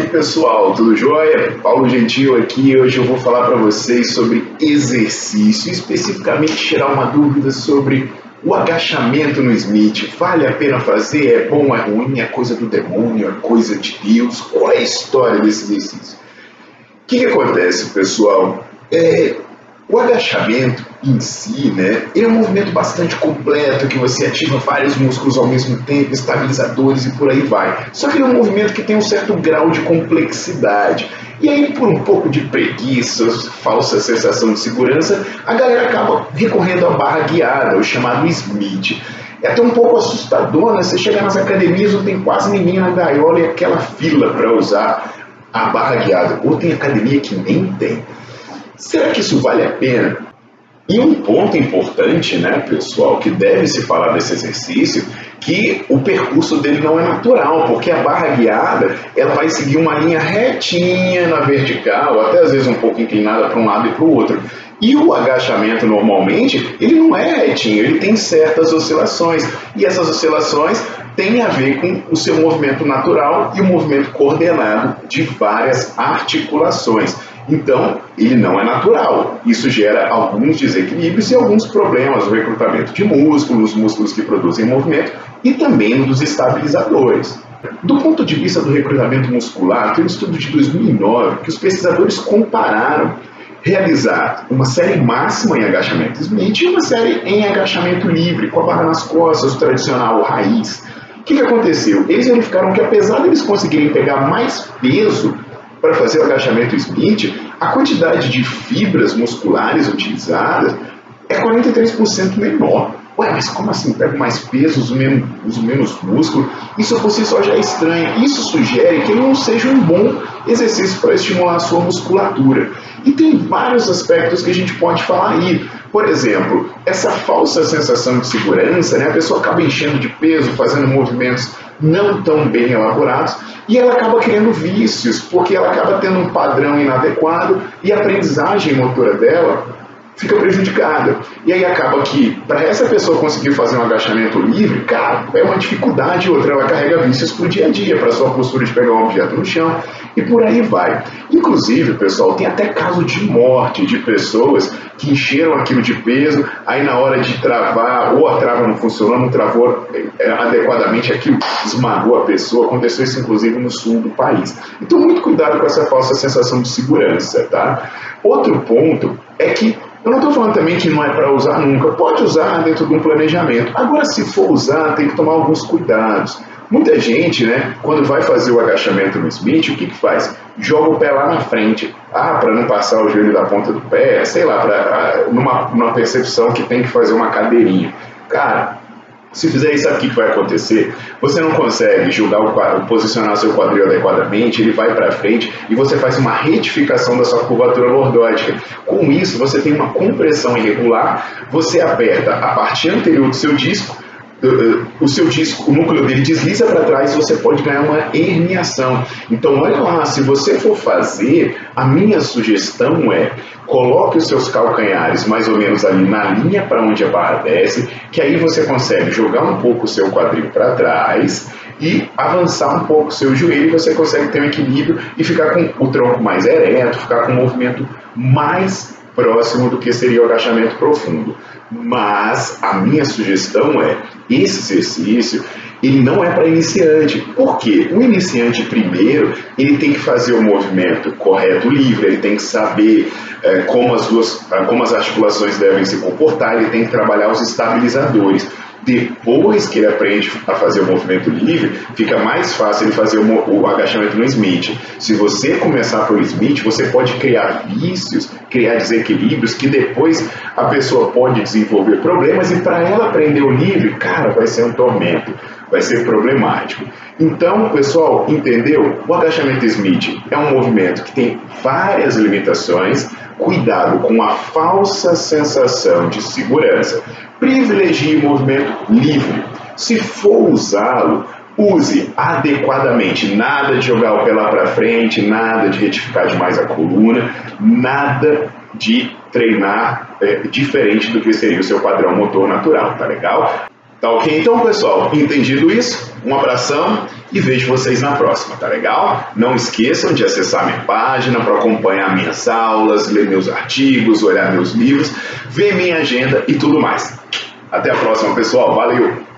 Aí pessoal, tudo jóia? Paulo Gentil aqui. Hoje eu vou falar para vocês sobre exercício, especificamente tirar uma dúvida sobre o agachamento no Smith. Vale a pena fazer? É bom, é ruim? É coisa do demônio? É coisa de Deus? Qual é a história desse exercício? O que, que acontece, pessoal? É, o agachamento em si, né, é um movimento bastante completo que você ativa vários músculos ao mesmo tempo, estabilizadores e por aí vai. Só que é um movimento que tem um certo grau de complexidade. E aí, por um pouco de preguiça, falsa sensação de segurança, a galera acaba recorrendo à barra guiada, o chamado Smith. É até um pouco assustador, né? Você chega nas academias, não tem quase ninguém na gaiola e aquela fila para usar a barra guiada. Ou tem academia que nem tem. Será que isso vale a pena? E um ponto importante, né, pessoal, que deve se falar desse exercício, que o percurso dele não é natural, porque a barra guiada ela vai seguir uma linha retinha na vertical, até às vezes um pouco inclinada para um lado e para o outro. E o agachamento normalmente ele não é retinho, ele tem certas oscilações e essas oscilações têm a ver com o seu movimento natural e o movimento coordenado de várias articulações. Então, ele não é natural. Isso gera alguns desequilíbrios e alguns problemas no recrutamento de músculos, músculos que produzem movimento e também dos estabilizadores. Do ponto de vista do recrutamento muscular, tem um estudo de 2009 que os pesquisadores compararam realizar uma série máxima em agachamento Smith e uma série em agachamento livre, com a barra nas costas, o tradicional raiz. O que, que aconteceu? Eles verificaram que apesar de eles conseguirem pegar mais peso para fazer o agachamento Smith, a quantidade de fibras musculares utilizadas é 43% menor. Ué, mas como assim? Pego mais peso, uso menos, uso menos músculo? Isso por si só já é estranho. Isso sugere que não seja um bom exercício para estimular a sua musculatura. E tem vários aspectos que a gente pode falar aí. Por exemplo, essa falsa sensação de segurança, né? a pessoa acaba enchendo de peso, fazendo movimentos não tão bem elaborados, e ela acaba criando vícios, porque ela acaba tendo um padrão inadequado e a aprendizagem motora dela fica prejudicada. E aí acaba que, para essa pessoa conseguir fazer um agachamento livre, cara, é uma dificuldade. Outra, ela carrega vícios para o dia a dia, para sua postura de pegar um objeto no chão, e por aí vai. Inclusive, pessoal, tem até caso de morte de pessoas que encheram aquilo de peso, aí na hora de travar, ou a trava não funcionou, não travou é, adequadamente, aquilo esmagou a pessoa. Aconteceu isso, inclusive, no sul do país. Então, muito cuidado com essa falsa sensação de segurança, tá? Outro ponto é que eu não estou falando também que não é para usar nunca. Pode usar dentro de um planejamento. Agora, se for usar, tem que tomar alguns cuidados. Muita gente, né, quando vai fazer o agachamento no Smith, o que, que faz? Joga o pé lá na frente. Ah, para não passar o joelho da ponta do pé, sei lá, pra, ah, numa, numa percepção que tem que fazer uma cadeirinha. Cara, se fizer isso, sabe o que vai acontecer? Você não consegue julgar o quadro, posicionar seu quadril adequadamente, ele vai para frente e você faz uma retificação da sua curvatura lordótica. Com isso, você tem uma compressão irregular, você aperta a parte anterior do seu disco o seu disco, o núcleo dele desliza para trás, você pode ganhar uma herniação. Então, olha lá, se você for fazer, a minha sugestão é coloque os seus calcanhares mais ou menos ali na linha para onde a barra desce, que aí você consegue jogar um pouco o seu quadril para trás e avançar um pouco o seu joelho, você consegue ter um equilíbrio e ficar com o tronco mais ereto, ficar com um movimento mais próximo do que seria o agachamento profundo. Mas a minha sugestão é esse exercício ele não é para iniciante. Por quê? O iniciante, primeiro, ele tem que fazer o movimento correto livre, ele tem que saber é, como, as duas, como as articulações devem se comportar, ele tem que trabalhar os estabilizadores. Depois que ele aprende a fazer o movimento livre, fica mais fácil ele fazer o, agachamento no Smith. Se você começar pelo Smith, você pode criar vícios, criar desequilíbrios que depois a pessoa pode desenvolver problemas e para ela aprender o livre, cara, vai ser um tormento, vai ser problemático. Então, pessoal, entendeu? O agachamento Smith é um movimento que tem várias limitações. Cuidado com a falsa sensação de segurança privilegie o movimento livre. Se for usá-lo, use adequadamente. Nada de jogar o pé lá para frente, nada de retificar demais a coluna, nada de treinar é, diferente do que seria o seu padrão motor natural, tá legal? Tá ok? Então, pessoal, entendido isso, um abração e vejo vocês na próxima, tá legal? Não esqueçam de acessar minha página para acompanhar minhas aulas, ler meus artigos, olhar meus livros, ver minha agenda e tudo mais. Até a próxima, pessoal. Valeu!